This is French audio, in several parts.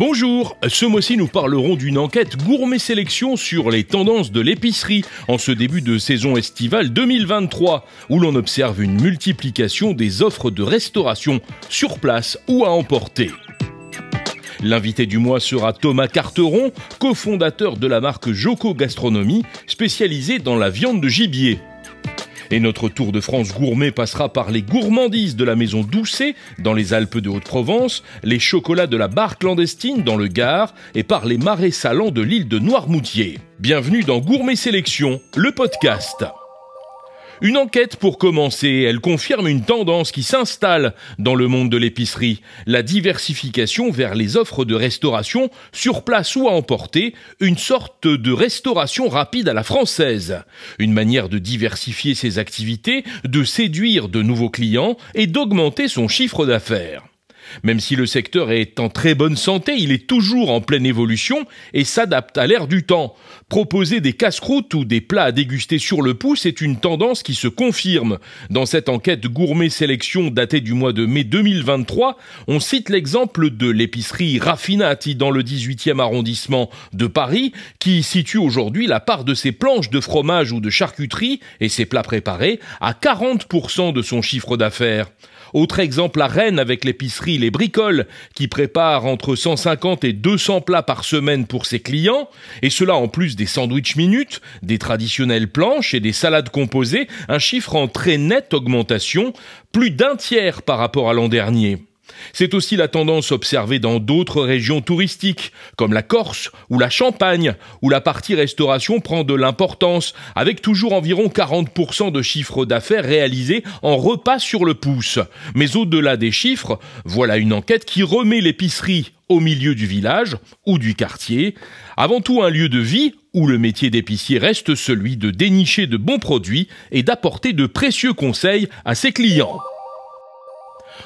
Bonjour, ce mois-ci nous parlerons d'une enquête gourmet sélection sur les tendances de l'épicerie en ce début de saison estivale 2023 où l'on observe une multiplication des offres de restauration sur place ou à emporter. L'invité du mois sera Thomas Carteron, cofondateur de la marque Joko Gastronomie, spécialisée dans la viande de gibier. Et notre tour de France gourmet passera par les gourmandises de la maison Doucet dans les Alpes de Haute-Provence, les chocolats de la barre clandestine dans le Gard et par les marais salants de l'île de Noirmoutier. Bienvenue dans Gourmet Sélection, le podcast. Une enquête pour commencer, elle confirme une tendance qui s'installe dans le monde de l'épicerie, la diversification vers les offres de restauration sur place ou à emporter, une sorte de restauration rapide à la française, une manière de diversifier ses activités, de séduire de nouveaux clients et d'augmenter son chiffre d'affaires. Même si le secteur est en très bonne santé, il est toujours en pleine évolution et s'adapte à l'ère du temps. Proposer des casse-croûtes ou des plats à déguster sur le pouce est une tendance qui se confirme. Dans cette enquête gourmet sélection datée du mois de mai 2023, on cite l'exemple de l'épicerie Raffinati dans le 18e arrondissement de Paris, qui situe aujourd'hui la part de ses planches de fromage ou de charcuterie et ses plats préparés à 40% de son chiffre d'affaires. Autre exemple à Rennes avec l'épicerie Les Bricoles, qui prépare entre 150 et 200 plats par semaine pour ses clients, et cela en plus des sandwichs minutes, des traditionnelles planches et des salades composées, un chiffre en très nette augmentation, plus d'un tiers par rapport à l'an dernier. C'est aussi la tendance observée dans d'autres régions touristiques, comme la Corse ou la Champagne, où la partie restauration prend de l'importance, avec toujours environ 40% de chiffre d'affaires réalisés en repas sur le pouce. Mais au-delà des chiffres, voilà une enquête qui remet l'épicerie au milieu du village ou du quartier, avant tout un lieu de vie où le métier d'épicier reste celui de dénicher de bons produits et d'apporter de précieux conseils à ses clients.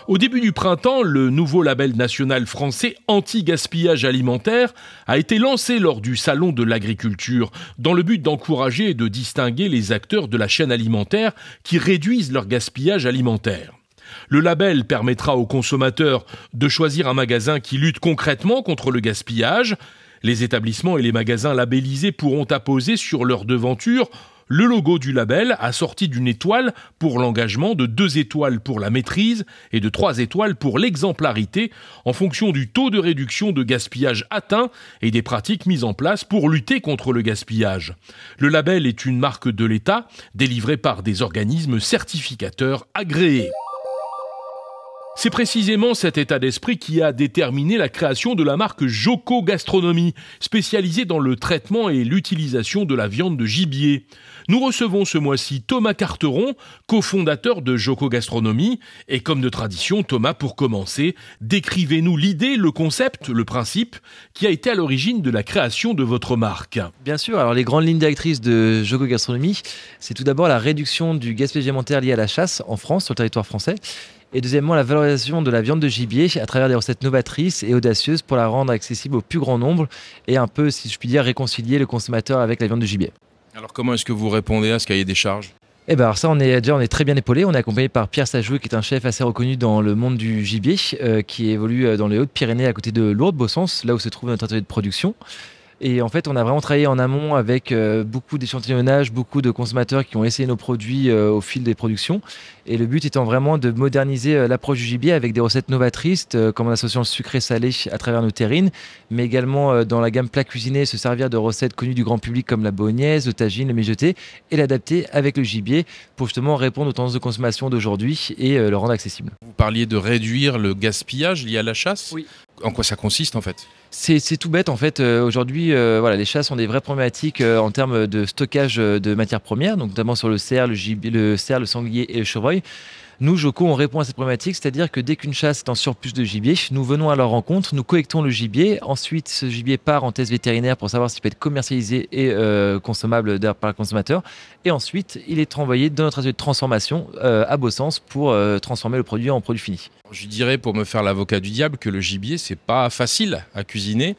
Au début du printemps, le nouveau label national français anti-gaspillage alimentaire a été lancé lors du Salon de l'agriculture, dans le but d'encourager et de distinguer les acteurs de la chaîne alimentaire qui réduisent leur gaspillage alimentaire. Le label permettra aux consommateurs de choisir un magasin qui lutte concrètement contre le gaspillage. Les établissements et les magasins labellisés pourront apposer sur leur devanture le logo du label assorti d'une étoile pour l'engagement, de deux étoiles pour la maîtrise et de trois étoiles pour l'exemplarité en fonction du taux de réduction de gaspillage atteint et des pratiques mises en place pour lutter contre le gaspillage. Le label est une marque de l'État délivrée par des organismes certificateurs agréés. C'est précisément cet état d'esprit qui a déterminé la création de la marque Joko Gastronomie, spécialisée dans le traitement et l'utilisation de la viande de gibier. Nous recevons ce mois-ci Thomas Carteron, cofondateur de Joko Gastronomie. Et comme de tradition, Thomas, pour commencer, décrivez-nous l'idée, le concept, le principe qui a été à l'origine de la création de votre marque. Bien sûr, alors les grandes lignes directrices de Joko Gastronomie, c'est tout d'abord la réduction du gaspillage alimentaire lié à la chasse en France, sur le territoire français. Et deuxièmement, la valorisation de la viande de gibier à travers des recettes novatrices et audacieuses pour la rendre accessible au plus grand nombre et un peu, si je puis dire, réconcilier le consommateur avec la viande de gibier. Alors comment est-ce que vous répondez à ce cahier des charges? Eh ben alors ça, on est déjà on est très bien épaulé. On est accompagné par Pierre Sajoué, qui est un chef assez reconnu dans le monde du gibier, euh, qui évolue euh, dans les Hautes-Pyrénées, à côté de Lourdes, Bossens, là où se trouve notre atelier de production. Et en fait, on a vraiment travaillé en amont avec euh, beaucoup d'échantillonnage, beaucoup de consommateurs qui ont essayé nos produits euh, au fil des productions. Et le but étant vraiment de moderniser euh, l'approche du gibier avec des recettes novatrices, comme en associant le sucré salé à travers nos terrines, mais également dans la gamme plat cuisiné, se servir de recettes connues du grand public comme la bolognaise, le tagine, le mijoté, et l'adapter avec le gibier pour justement répondre aux tendances de consommation d'aujourd'hui et le rendre accessible. Vous parliez de réduire le gaspillage lié à la chasse. Oui. En quoi ça consiste en fait c'est tout bête en fait. Euh, aujourd'hui, euh, voilà, les chasses ont des vraies problématiques euh, en termes de stockage de matières premières, donc notamment sur le cerf, le, le cerf, le sanglier et le chevreuil. Nous, Joko, on répond à cette problématique, c'est-à-dire que dès qu'une chasse est en surplus de gibier, nous venons à leur rencontre, nous collectons le gibier, ensuite ce gibier part en test vétérinaire pour savoir s'il peut être commercialisé et consommable par le consommateur, et ensuite il est envoyé dans notre atelier de transformation à Bossens pour transformer le produit en produit fini. Je dirais, pour me faire l'avocat du diable, que le gibier, c'est pas facile à cuisiner.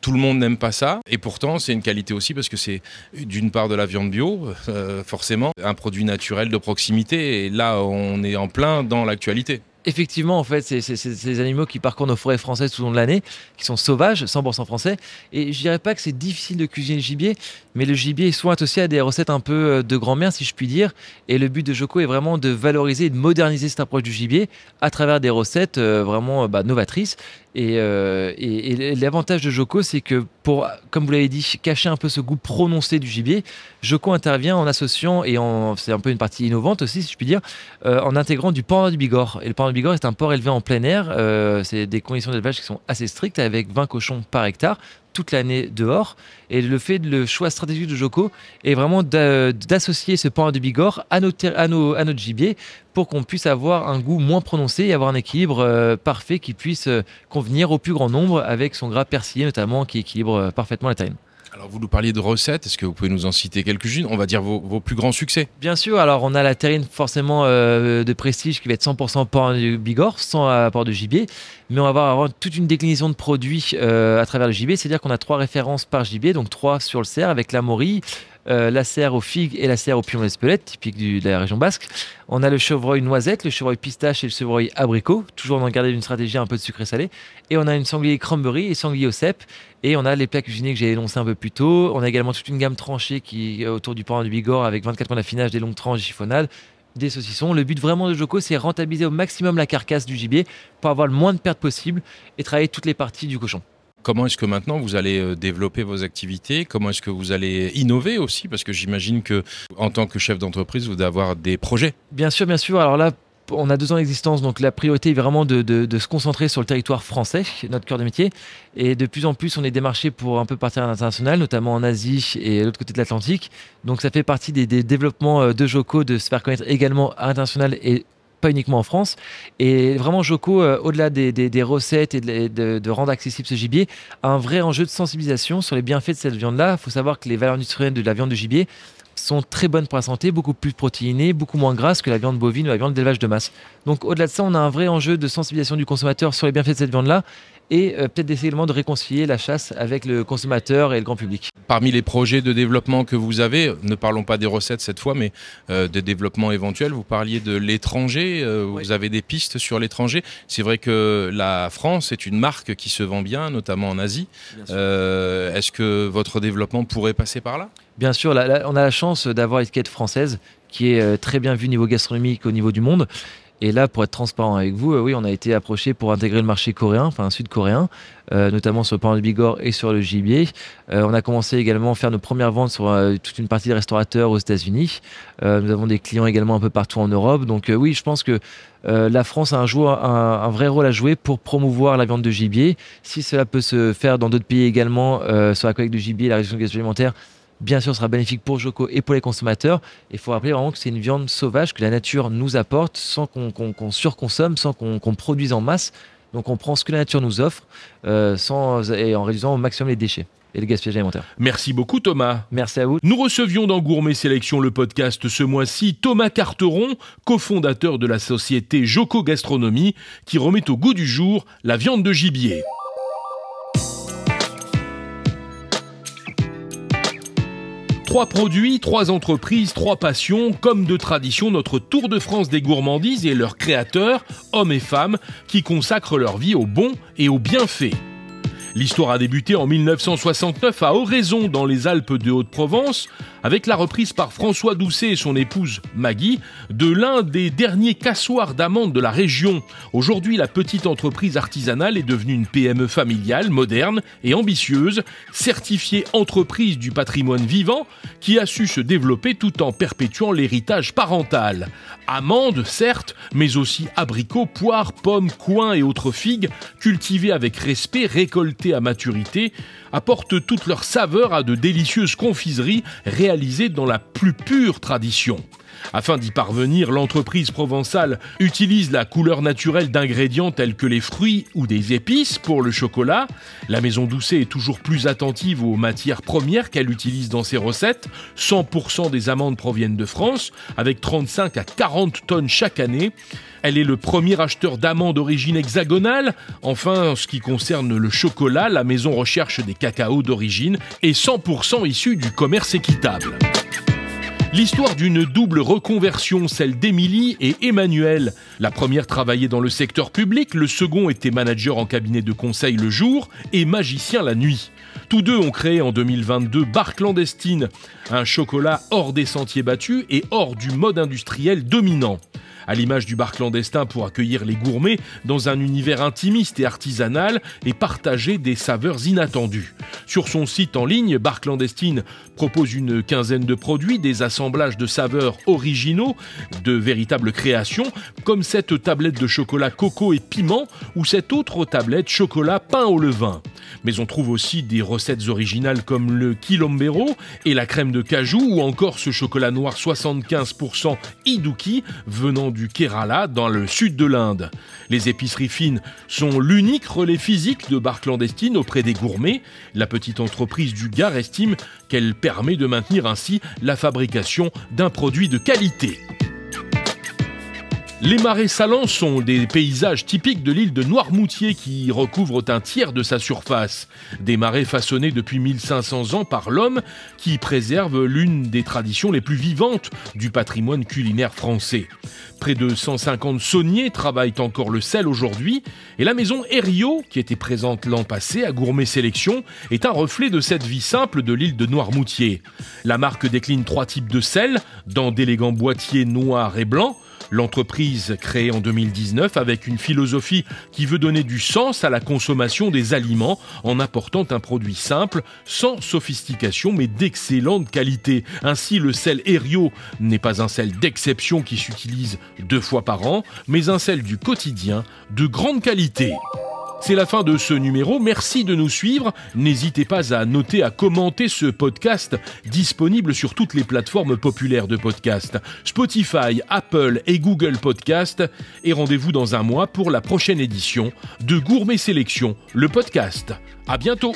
Tout le monde n'aime pas ça, et pourtant c'est une qualité aussi parce que c'est d'une part de la viande bio, euh, forcément, un produit naturel de proximité, et là on est en plein dans l'actualité. effectivement, en fait, c'est ces animaux qui parcourent nos forêts françaises tout au long de l'année, qui sont sauvages, 100% français. Et je dirais pas que c'est difficile de cuisiner le gibier, mais le gibier est souvent associé à des recettes un peu euh, de grand-mère, si je puis dire. Et le but de Joko est vraiment de valoriser et de moderniser cette approche du gibier à travers des recettes euh, vraiment bah, novatrices. Euh, et, l'avantage de Joko, c'est que pour, comme vous l'avez dit, cacher un peu ce goût prononcé du gibier, Joko intervient en associant, et c'est un peu une partie innovante aussi, si je puis dire, en intégrant du porc du Bigorre. Et le porc du Bigorre est un porc élevé en plein air. c'est des conditions d'élevage qui sont assez strictes, avec 20 cochons par hectare toute l'année dehors. Et le fait, le choix stratégique de Joko est vraiment d'associer ce pain de Bigorre à, nos, à, à notre gibier pour qu'on puisse avoir un goût moins prononcé et avoir un équilibre euh, parfait qui puisse euh, convenir au plus grand nombre avec son gras persillé notamment qui équilibre euh, parfaitement la taille. Alors vous nous parliez de recettes, est-ce que vous pouvez nous en citer quelques-unes? On va dire vos, plus grands succès. Bien sûr, alors on a la terrine forcément euh, de prestige qui va être 100% porc de Bigorre, sans apport de gibier, mais on va avoir toute une déclinaison de produits euh, à travers le gibier, c'est-à-dire qu'on a trois références par gibier, donc trois sur le cerf avec la morille, euh, la serre aux figues et la serre aux pions d'Espelette, typique de la région basque. On a le chevreuil noisette, le chevreuil pistache et le chevreuil abricot, toujours dans le garder d'une stratégie un peu de sucré salé. Et on a une sanglier cranberry et sanglier au cèpe. Et on a les plats cuisinés que j'ai énoncés un peu plus tôt. On a également toute une gamme tranchée qui est autour du porc du Bigorre avec 24 points d'affinage, des longues tranches, des chiffonnades des saucissons. Le but vraiment de Joko, c'est rentabiliser au maximum la carcasse du gibier pour avoir le moins de pertes possible et travailler toutes les parties du cochon. Comment est-ce que maintenant vous allez euh, développer vos activités? Comment est-ce que vous allez innover aussi? Parce que j'imagine que en tant que chef d'entreprise, vous devez avoir des projets. Bien sûr, bien sûr. Alors là, on a deux ans d'existence, donc la priorité est vraiment de, se concentrer sur le territoire français, notre cœur de métier. Et de plus en plus, on est démarché pour un peu partir à l'international, notamment en Asie et à l'autre côté de l'Atlantique. Donc ça fait partie des, développements euh, de Joko de se faire connaître également à l'international et pas uniquement en France. Et vraiment, Joko, euh, au-delà des, recettes et de, rendre accessible ce gibier, a un vrai enjeu de sensibilisation sur les bienfaits de cette viande-là. Il faut savoir que les valeurs nutritionnelles de la viande de gibier sont très bonnes pour la santé, beaucoup plus protéinées, beaucoup moins grasses que la viande bovine ou la viande d'élevage de masse. Donc au-delà de ça, on a un vrai enjeu de sensibilisation du consommateur sur les bienfaits de cette viande-là et euh, peut-être d'essayer de réconcilier la chasse avec le consommateur et le grand public. Parmi les projets de développement que vous avez, ne parlons pas des recettes cette fois, mais euh, des développements éventuels, vous parliez de l'étranger, euh, vous avez des pistes sur l'étranger. C'est vrai que la France est une marque qui se vend bien, notamment en Asie. Est-ce que votre développement pourrait passer par là? Bien sûr, on a la chance d'avoir l'étiquette française qui est très bien vue au niveau gastronomique au niveau du monde. Et là, pour être transparent avec vous, euh, oui, on a été approché pour intégrer le marché coréen, enfin sud-coréen, euh, notamment sur le pain de Bigorre et sur le gibier. Euh, on a commencé également à faire nos premières ventes sur toute une partie des restaurateurs aux États-Unis. nous avons des clients également un peu partout en Europe. Donc oui, je pense que la France a un, un, un, vrai rôle à jouer pour promouvoir la viande de gibier. Si cela peut se faire dans d'autres pays également, sur la collecte de gibier et la réduction des alimentaires, bien sûr, sera bénéfique pour Joko et pour les consommateurs. Il faut rappeler vraiment que c'est une viande sauvage que la nature nous apporte sans qu'on surconsomme, sans qu'on produise en masse. Donc on prend ce que la nature nous offre euh, sans, et en réduisant au maximum les déchets et le gaspillage alimentaire. Merci beaucoup Thomas. Merci à vous. Nous recevions dans Gourmet Sélection le podcast ce mois-ci Thomas Carteron, cofondateur de la société Joko Gastronomie, qui remet au goût du jour la viande de gibier. Trois produits, trois entreprises, trois passions, comme de tradition notre Tour de France des gourmandises et leurs créateurs, hommes et femmes, qui consacrent leur vie au bon et au bienfait. L'histoire a débuté en 1969 à Oraison dans les Alpes de Haute-Provence avec la reprise par François Doucet et son épouse Maggie de l'un des derniers cassoirs d'amandes de la région. Aujourd'hui, la petite entreprise artisanale est devenue une PME familiale, moderne et ambitieuse, certifiée entreprise du patrimoine vivant, qui a su se développer tout en perpétuant l'héritage parental. Amandes, certes, mais aussi abricots, poires, pommes, coins et autres figues, cultivées avec respect, récoltées à maturité, apportent toute leur saveur à de délicieuses confiseries réalisées dans la plus pure tradition. Afin d'y parvenir, l'entreprise provençale utilise la couleur naturelle d'ingrédients tels que les fruits ou des épices pour le chocolat. La maison Doucet est toujours plus attentive aux matières premières qu'elle utilise dans ses recettes. 100% des amandes proviennent de France, avec 35 à 40 tonnes chaque année. Elle est le premier acheteur d'amandes d'origine hexagonale. Enfin, en ce qui concerne le chocolat, la maison recherche des cacaos d'origine et 100% issus du commerce équitable. L'histoire d'une double reconversion, celle d'Émilie et Emmanuel. La première travaillait dans le secteur public, le second était manager en cabinet de conseil le jour et magicien la nuit. Tous deux ont créé en 2022 Bar Clandestine, un chocolat hors des sentiers battus et hors du mode industriel dominant à l'image du bar clandestin pour accueillir les gourmets dans un univers intimiste et artisanal et partager des saveurs inattendues. Sur son site en ligne, Bar Clandestine propose une quinzaine de produits, des assemblages de saveurs originaux, de véritables créations, comme cette tablette de chocolat coco et piment ou cette autre tablette chocolat pain au levain. Mais on trouve aussi des recettes originales comme le quilombero et la crème de cajou ou encore ce chocolat noir 75% Iduki venant du Kerala dans le sud de l'Inde. Les épiceries fines sont l'unique relais physique de bar clandestine auprès des gourmets. La petite entreprise du Gard estime qu'elle permet de maintenir ainsi la fabrication d'un produit de qualité. Les marais salants sont des paysages typiques de l'île de Noirmoutier qui recouvrent un tiers de sa surface. Des marais façonnés depuis 1500 ans par l'homme qui préservent l'une des traditions les plus vivantes du patrimoine culinaire français. Près de 150 sauniers travaillent encore le sel aujourd'hui et la maison Herriot, qui était présente l'an passé à Gourmet Sélection, est un reflet de cette vie simple de l'île de Noirmoutier. La marque décline trois types de sel dans d'élégants boîtiers noirs et blancs L'entreprise créée en 2019 avec une philosophie qui veut donner du sens à la consommation des aliments en apportant un produit simple, sans sophistication mais d'excellente qualité. Ainsi, le sel Erio n'est pas un sel d'exception qui s'utilise deux fois par an, mais un sel du quotidien de grande qualité. C'est la fin de ce numéro. Merci de nous suivre. N'hésitez pas à noter, à commenter ce podcast disponible sur toutes les plateformes populaires de podcast Spotify, Apple et Google Podcast. Et rendez-vous dans un mois pour la prochaine édition de Gourmet Sélection, le podcast. À bientôt!